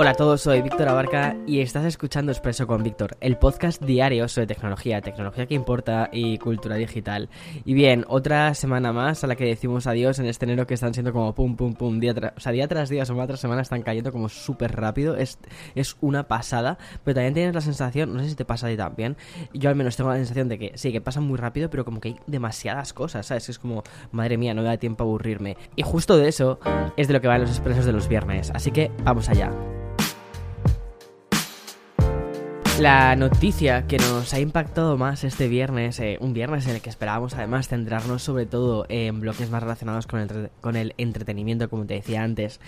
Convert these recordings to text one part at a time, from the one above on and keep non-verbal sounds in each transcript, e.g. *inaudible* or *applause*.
Hola a todos, soy Víctor Abarca y estás escuchando Expreso con Víctor, el podcast diario sobre tecnología, tecnología que importa y cultura digital. Y bien, otra semana más a la que decimos adiós en este enero que están siendo como pum pum pum, día, o sea, día tras día, semana tras semana están cayendo como súper rápido, es, es una pasada, pero también tienes la sensación, no sé si te pasa a ti también, yo al menos tengo la sensación de que sí, que pasan muy rápido, pero como que hay demasiadas cosas, ¿sabes? Es como, madre mía, no me da tiempo a aburrirme. Y justo de eso es de lo que van los expresos de los viernes, así que vamos allá. La noticia que nos ha impactado más este viernes, eh, un viernes en el que esperábamos además centrarnos sobre todo en bloques más relacionados con el, entretenimiento, como te decía antes,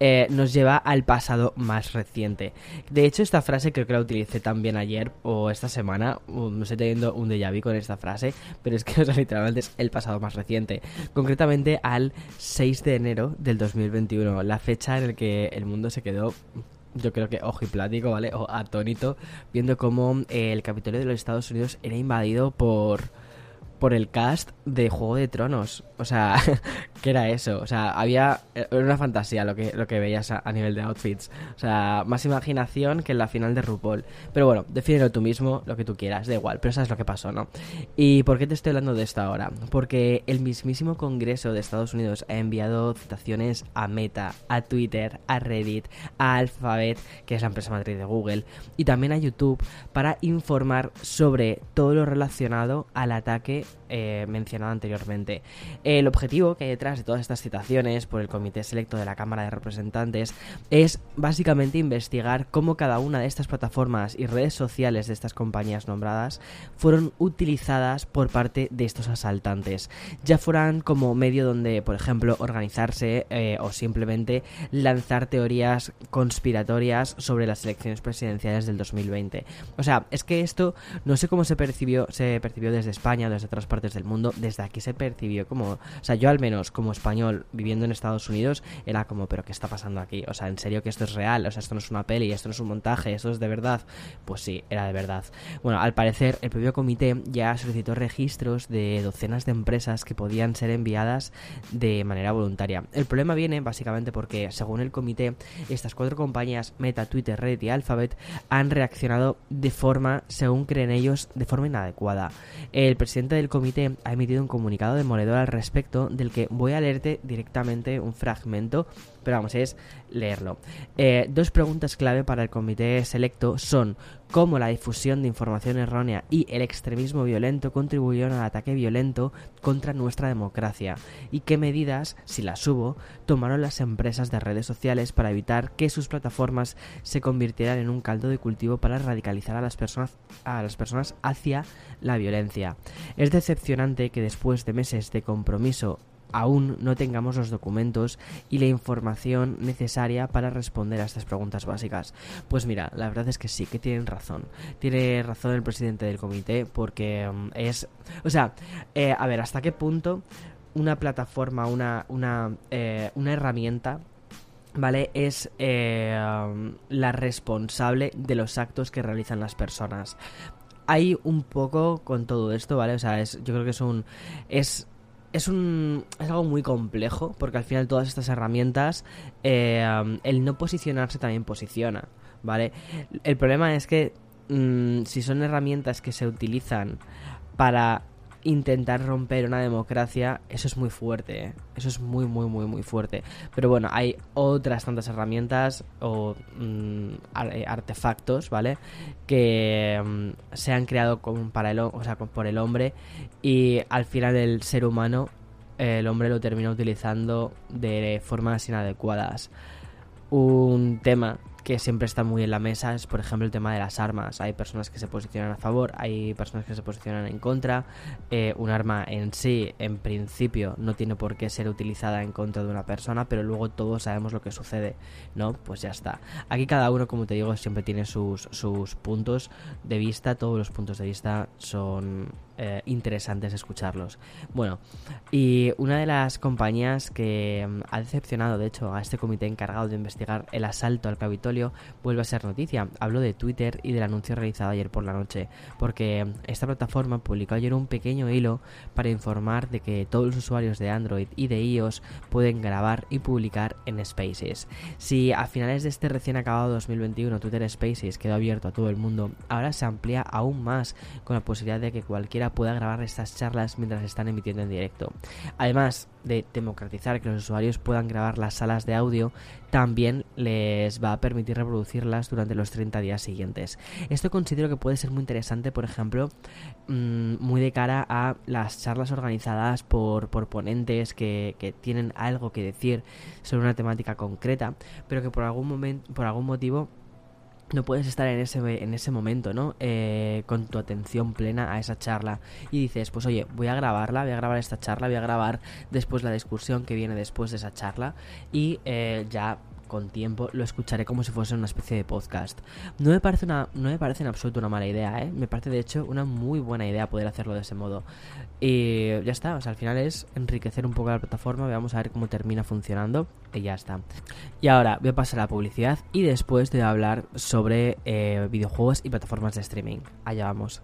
eh, nos lleva al pasado más reciente. De hecho, esta frase creo que la utilicé también ayer o esta semana, no estoy teniendo un déjà vu con esta frase, pero es que literalmente es el pasado más reciente, concretamente al 6 de enero del 2021, la fecha en la que el mundo se quedó yo creo que ojo y plático, ¿vale? O atónito, viendo cómo eh, el Capitolio de los Estados Unidos era invadido por por el cast de Juego de Tronos. O sea, *laughs* ¿qué era eso? O sea, había. Era una fantasía lo que, lo que veías a, nivel de outfits. O sea, más imaginación que en la final de RuPaul. Pero bueno, defínelo tú mismo, lo que tú quieras, da igual. Pero sabes lo que pasó, ¿no? ¿Y por qué te estoy hablando de esto ahora? Porque el mismísimo Congreso de Estados Unidos ha enviado citaciones a Meta, a Twitter, a Reddit, a Alphabet, que es la empresa matriz de Google, y también a YouTube para informar sobre todo lo relacionado al ataque eh, mencionado anteriormente. El objetivo que hay detrás de todas estas citaciones por el Comité Selecto de la Cámara de Representantes es básicamente investigar cómo cada una de estas plataformas y redes sociales de estas compañías nombradas fueron utilizadas por parte de estos asaltantes, ya fueran como medio donde, por ejemplo, organizarse eh, o simplemente lanzar teorías conspiratorias sobre las elecciones presidenciales del 2020. O sea, es que esto no sé cómo se percibió, se percibió desde España, desde otras partes del mundo, desde aquí se percibió como, o sea, yo al menos como español viviendo en Estados Unidos, era como, pero ¿qué está pasando aquí? O sea, ¿en serio que esto es real? O sea, esto no es una peli, esto no es un montaje, esto es de verdad. Pues sí, era de verdad. Bueno, al parecer el propio comité ya solicitó registros de docenas de empresas que podían ser enviadas de manera voluntaria. El problema viene básicamente porque, según el comité, estas cuatro compañías, Meta, Twitter, Reddit y Alphabet, han reaccionado de forma, según creen ellos, de forma inadecuada. El presidente del comité ha emitido un comunicado demoledor al respecto del que voy a leerte directamente un fragmento, pero vamos, es leerlo. Eh, dos preguntas clave para el comité selecto son cómo la difusión de información errónea y el extremismo violento contribuyeron al ataque violento contra nuestra democracia y qué medidas, si las hubo, tomaron las empresas de redes sociales para evitar que sus plataformas se convirtieran en un caldo de cultivo para radicalizar a las personas, a las personas hacia la violencia. Es decepcionante que después de meses de compromiso aún no tengamos los documentos y la información necesaria para responder a estas preguntas básicas. Pues mira, la verdad es que sí, que tienen razón. Tiene razón el presidente del comité porque mm, es... O sea, eh, a ver, ¿hasta qué punto una plataforma, una, una, eh, una herramienta ¿vale? Es eh, la responsable de los actos que realizan las personas. Hay un poco con todo esto, ¿vale? O sea, es, yo creo que es un... Es es un es algo muy complejo porque al final todas estas herramientas eh, el no posicionarse también posiciona vale el problema es que mm, si son herramientas que se utilizan para intentar romper una democracia, eso es muy fuerte, ¿eh? eso es muy, muy, muy, muy fuerte. Pero bueno, hay otras tantas herramientas o mm, eh, artefactos, ¿vale? Que mm, se han creado como para el, o sea, por el hombre y al final el ser humano, el hombre lo termina utilizando de formas inadecuadas. Un tema que siempre está muy en la mesa es, por ejemplo, el tema de las armas. Hay personas que se posicionan a favor, hay personas que se posicionan en contra. Eh, un arma en sí, en principio, no tiene por qué ser utilizada en contra de una persona, pero luego todos sabemos lo que sucede, ¿no? Pues ya está. Aquí cada uno, como te digo, siempre tiene sus, sus puntos de vista. Todos los puntos de vista son eh, interesantes escucharlos. Bueno, y una de las compañías que mm, ha decepcionado, de hecho, a este comité encargado de investigar el asalto al Capitolio vuelve a ser noticia. Hablo de Twitter y del anuncio realizado ayer por la noche, porque esta plataforma publicó ayer un pequeño hilo para informar de que todos los usuarios de Android y de iOS pueden grabar y publicar en Spaces. Si a finales de este recién acabado 2021 Twitter Spaces quedó abierto a todo el mundo, ahora se amplía aún más con la posibilidad de que cualquiera pueda grabar estas charlas mientras están emitiendo en directo. Además de democratizar que los usuarios puedan grabar las salas de audio, también les va a permitir reproducirlas durante los 30 días siguientes. Esto considero que puede ser muy interesante, por ejemplo, mm, muy de cara a las charlas organizadas por, por ponentes que, que tienen algo que decir sobre una temática concreta, pero que por algún momento, por algún motivo no puedes estar en ese, en ese momento, ¿no? Eh, con tu atención plena a esa charla. Y dices, pues oye, voy a grabarla, voy a grabar esta charla, voy a grabar después la discusión que viene después de esa charla. Y eh, ya con tiempo lo escucharé como si fuese una especie de podcast. No me parece una, no me parece en absoluto una mala idea, ¿eh? Me parece de hecho una muy buena idea poder hacerlo de ese modo. Y ya está, o sea, al final es enriquecer un poco la plataforma, vamos a ver cómo termina funcionando y ya está. Y ahora voy a pasar a la publicidad y después te voy a hablar sobre eh, videojuegos y plataformas de streaming. Allá vamos.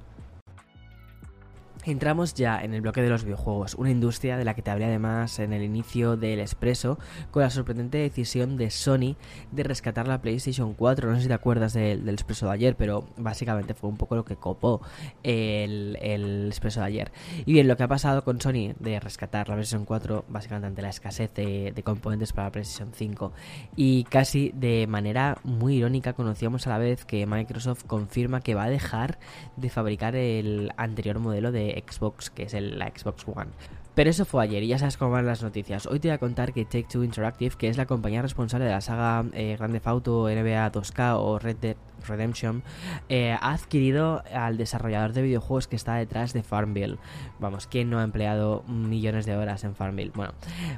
Entramos ya en el bloque de los videojuegos, una industria de la que te hablé además en el inicio del Expreso, con la sorprendente decisión de Sony de rescatar la PlayStation 4. No sé si te acuerdas del, Expreso de ayer, pero básicamente fue un poco lo que copó el, el Expreso de ayer. Y bien, lo que ha pasado con Sony de rescatar la PlayStation 4, básicamente ante la escasez de, de componentes para la PlayStation 5, y casi de manera muy irónica conocíamos a la vez que Microsoft confirma que va a dejar de fabricar el anterior modelo de Xbox, que es el, la Xbox One. Pero eso fue ayer y ya sabes cómo van las noticias. Hoy te voy a contar que Take Two Interactive, que es la compañía responsable de la saga eh, Grande Auto, NBA 2K o Red Dead Redemption, eh, ha adquirido al desarrollador de videojuegos que está detrás de Farmville. Vamos, ¿quién no ha empleado millones de horas en Farmville? Bueno,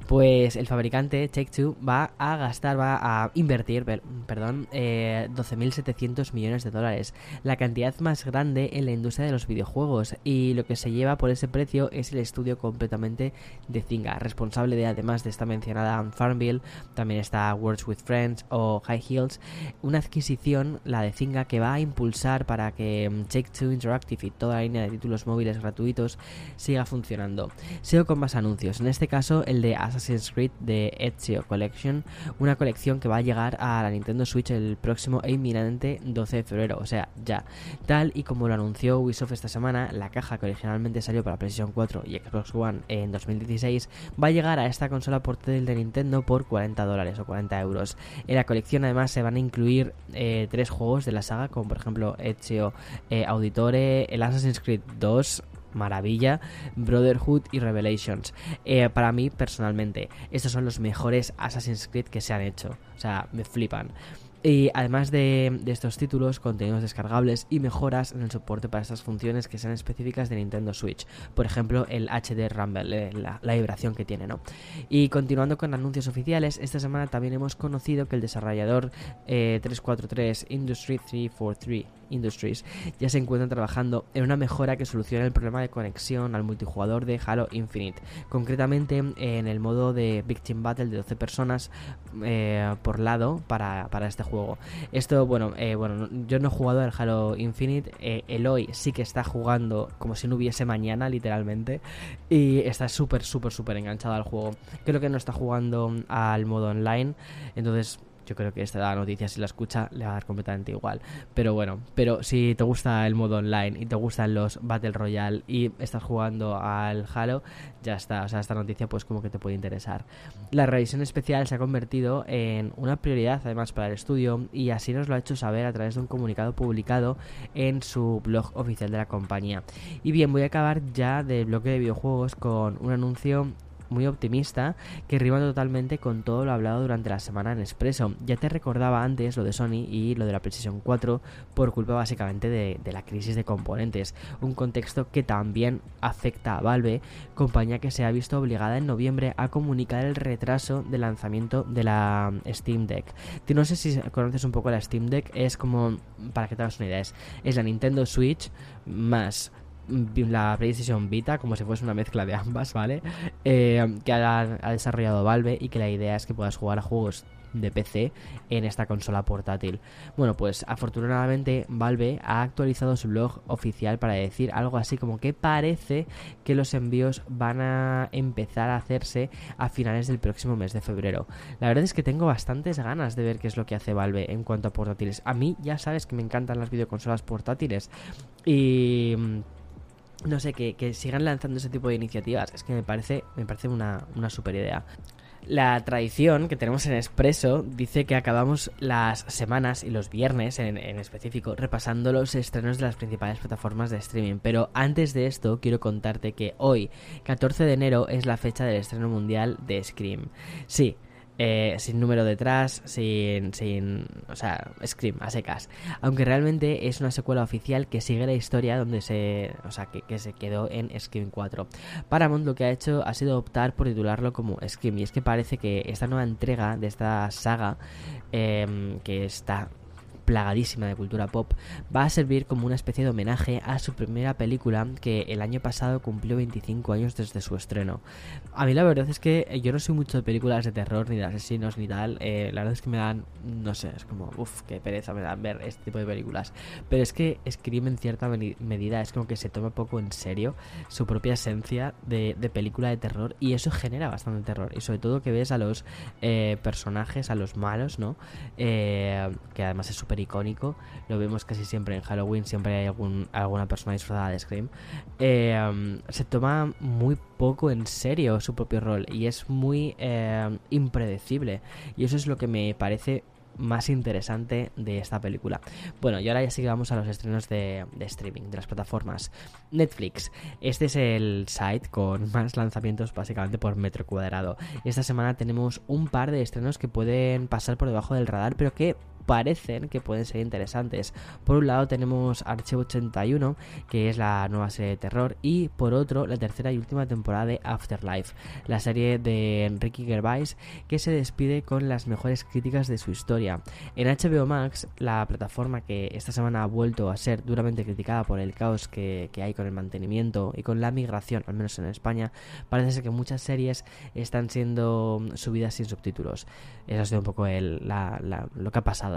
pues el fabricante Take-Two va a gastar, va a invertir, perdón, eh, 12.700 millones de dólares, la cantidad más grande en la industria de los videojuegos. Y lo que se lleva por ese precio es el estudio completamente de Zynga, responsable de, además de esta mencionada Farmville, también está Words with Friends o High Heels, una adquisición, la de que va a impulsar para que mm, Take Two Interactive y toda la línea de títulos móviles gratuitos siga funcionando. Sigo con más anuncios, en este caso el de Assassin's Creed de Ezio Collection, una colección que va a llegar a la Nintendo Switch el próximo e inminente 12 de febrero, o sea, ya. Tal y como lo anunció Ubisoft esta semana, la caja que originalmente salió para PlayStation 4 y Xbox One en 2016 va a llegar a esta consola portátil de Nintendo por 40 dólares o 40 euros. En la colección además se van a incluir eh, tres juegos de la saga, como por ejemplo Ezio eh, Auditore, el Assassin's Creed 2, maravilla, Brotherhood y Revelations. Eh, para mí, personalmente, estos son los mejores Assassin's Creed que se han hecho. O sea, me flipan. Y además de, estos títulos, contenidos descargables y mejoras en el soporte para estas funciones que sean específicas de Nintendo Switch. Por ejemplo, el HD Rumble, eh, la, vibración que tiene, ¿no? Y continuando con anuncios oficiales, esta semana también hemos conocido que el desarrollador 343 eh, Industry 343 Industries ya se encuentran trabajando en una mejora que solucione el problema de conexión al multijugador de Halo Infinite, concretamente en el modo de Victim Battle de 12 personas eh, por lado para, este juego. Esto, bueno, eh, bueno, yo no he jugado al Halo Infinite, eh, Eloy sí que está jugando como si no hubiese mañana, literalmente, y está súper, súper, súper enganchado al juego. Creo que no está jugando al modo online, entonces yo creo que esta noticia, si la escucha, le va a dar completamente igual. Pero bueno, pero si te gusta el modo online y te gustan los Battle Royale y estás jugando al Halo, ya está. O sea, esta noticia, pues como que te puede interesar. La revisión especial se ha convertido en una prioridad, además, para el estudio, y así nos lo ha hecho saber a través de un comunicado publicado en su blog oficial de la compañía. Y bien, voy a acabar ya del bloque de videojuegos con un anuncio muy optimista que rima totalmente con todo lo hablado durante la semana en Expreso. Ya te recordaba antes lo de Sony y lo de la PlayStation 4 por culpa básicamente de, la crisis de componentes, un contexto que también afecta a Valve, compañía que se ha visto obligada en noviembre a comunicar el retraso de lanzamiento de la Steam Deck. no sé si conoces un poco la Steam Deck, es como, para que te hagas una idea, es, la Nintendo Switch más la PlayStation Vita, como si fuese una mezcla de ambas, ¿vale? Eh, que ha, ha, desarrollado Valve y que la idea es que puedas jugar a juegos de PC en esta consola portátil. Bueno, pues afortunadamente Valve ha actualizado su blog oficial para decir algo así como que parece que los envíos van a empezar a hacerse a finales del próximo mes de febrero. La verdad es que tengo bastantes ganas de ver qué es lo que hace Valve en cuanto a portátiles. A mí ya sabes que me encantan las videoconsolas portátiles y no sé, que, sigan lanzando ese tipo de iniciativas. Es que me parece, me parece una, una super idea. La tradición que tenemos en Expreso dice que acabamos las semanas y los viernes en, específico repasando los estrenos de las principales plataformas de streaming. Pero antes de esto quiero contarte que hoy, 14 de enero, es la fecha del estreno mundial de Scream. Sí, eh, sin número detrás, sin, sin, o sea, Scream, a secas. Aunque realmente es una secuela oficial que sigue la historia donde se, o sea, que, que, se quedó en Scream 4. Paramount lo que ha hecho ha sido optar por titularlo como Scream y es que parece que esta nueva entrega de esta saga eh, que está plagadísima de cultura pop, va a servir como una especie de homenaje a su primera película que el año pasado cumplió 25 años desde su estreno. A mí la verdad es que yo no soy mucho de películas de terror ni de asesinos ni tal, eh, la verdad es que me dan, no sé, es como, uff, qué pereza me dan ver este tipo de películas. Pero es que Scream en cierta medida es como que se toma poco en serio su propia esencia de, película de terror y eso genera bastante terror. Y sobre todo que ves a los eh, personajes, a los malos, ¿no? Eh, que además es súper icónico. Lo vemos casi siempre en Halloween, siempre hay algún, alguna persona disfrazada de Scream. Eh, se toma muy poco en serio su propio rol y es muy eh, impredecible. Y eso es lo que me parece más interesante de esta película. Bueno, y ahora ya sí que vamos a los estrenos de, de, streaming, de las plataformas. Netflix, este es el site con *laughs* más lanzamientos básicamente por metro cuadrado. Esta semana tenemos un par de estrenos que pueden pasar por debajo del radar, pero que parecen que pueden ser interesantes. Por un lado tenemos Archivo 81, que es la nueva serie de terror, y por otro la tercera y última temporada de Afterlife, la serie de Ricky Gervais, que se despide con las mejores críticas de su historia. En HBO Max, la plataforma que esta semana ha vuelto a ser duramente criticada por el caos que, hay con el mantenimiento y con la migración, al menos en España, parece ser que muchas series están siendo subidas sin subtítulos. Eso ha sido un poco lo que ha pasado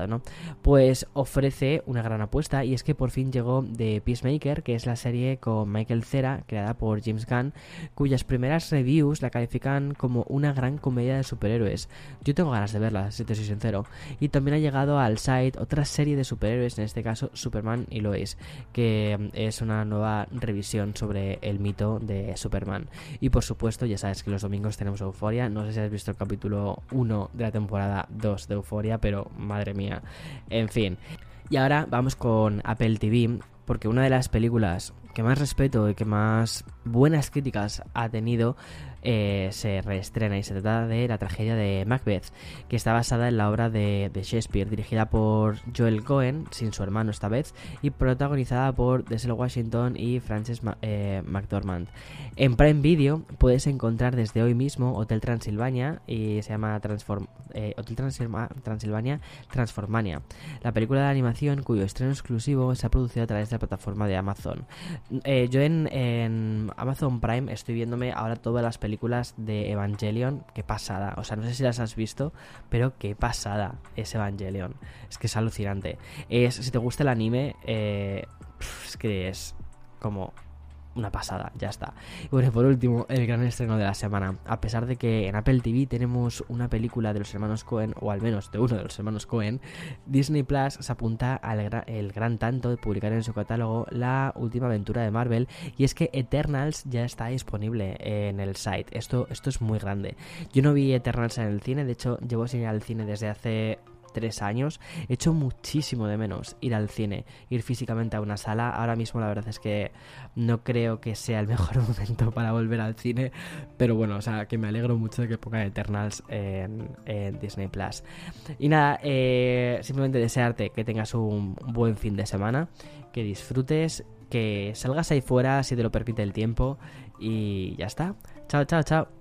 pues ofrece una gran apuesta y es que por fin llegó The Peacemaker, que es la serie con Michael Cera, creada por James Gunn, cuyas primeras reviews la califican como una gran comedia de superhéroes. Yo tengo ganas de verla, si te soy sincero. Y también ha llegado al site otra serie de superhéroes, en este caso Superman y Lois, que es una nueva revisión sobre el mito de Superman. Y por supuesto, ya sabes que los domingos tenemos Euforia. No sé si has visto el capítulo 1 de la temporada 2 de Euforia, pero madre mía en fin. Y ahora vamos con Apple TV, porque una de las películas que más respeto y que más buenas críticas ha tenido eh, se reestrena y se trata de la tragedia de Macbeth, que está basada en la obra de, Shakespeare, dirigida por Joel Cohen, sin su hermano esta vez, y protagonizada por Denzel Washington y Frances eh, McDormand. En Prime Video puedes encontrar desde hoy mismo Hotel Transilvania y se llama eh, Hotel Transilvania Transformania, la película de animación cuyo estreno exclusivo se ha producido a través de la plataforma de Amazon. yo en Amazon Prime estoy viéndome ahora todas las películas de Evangelion, qué pasada. O sea, no sé si las has visto, pero qué pasada es Evangelion. Es que es alucinante. Es, si te gusta el anime, eh, es que es como una pasada, ya está. Y bueno, por último, el gran estreno de la semana. A pesar de que en Apple TV tenemos una película de los hermanos Cohen, o al menos de uno de los hermanos Cohen, Disney Plus se apunta al el gran tanto de publicar en su catálogo la última aventura de Marvel, y es que Eternals ya está disponible en el site. Esto, esto es muy grande. Yo no vi Eternals en el cine, de hecho, llevo sin ir al cine desde hace tres años. He hecho muchísimo de menos ir al cine, ir físicamente a una sala. Ahora mismo la verdad es que no creo que sea el *laughs* mejor momento para volver al cine, pero bueno, o sea, que me alegro mucho de que pongan Eternals en, Disney Plus. Y nada, eh, simplemente desearte que tengas un buen fin de semana, que disfrutes, que salgas ahí fuera si te lo permite el tiempo y ya está. Chao, chao, chao.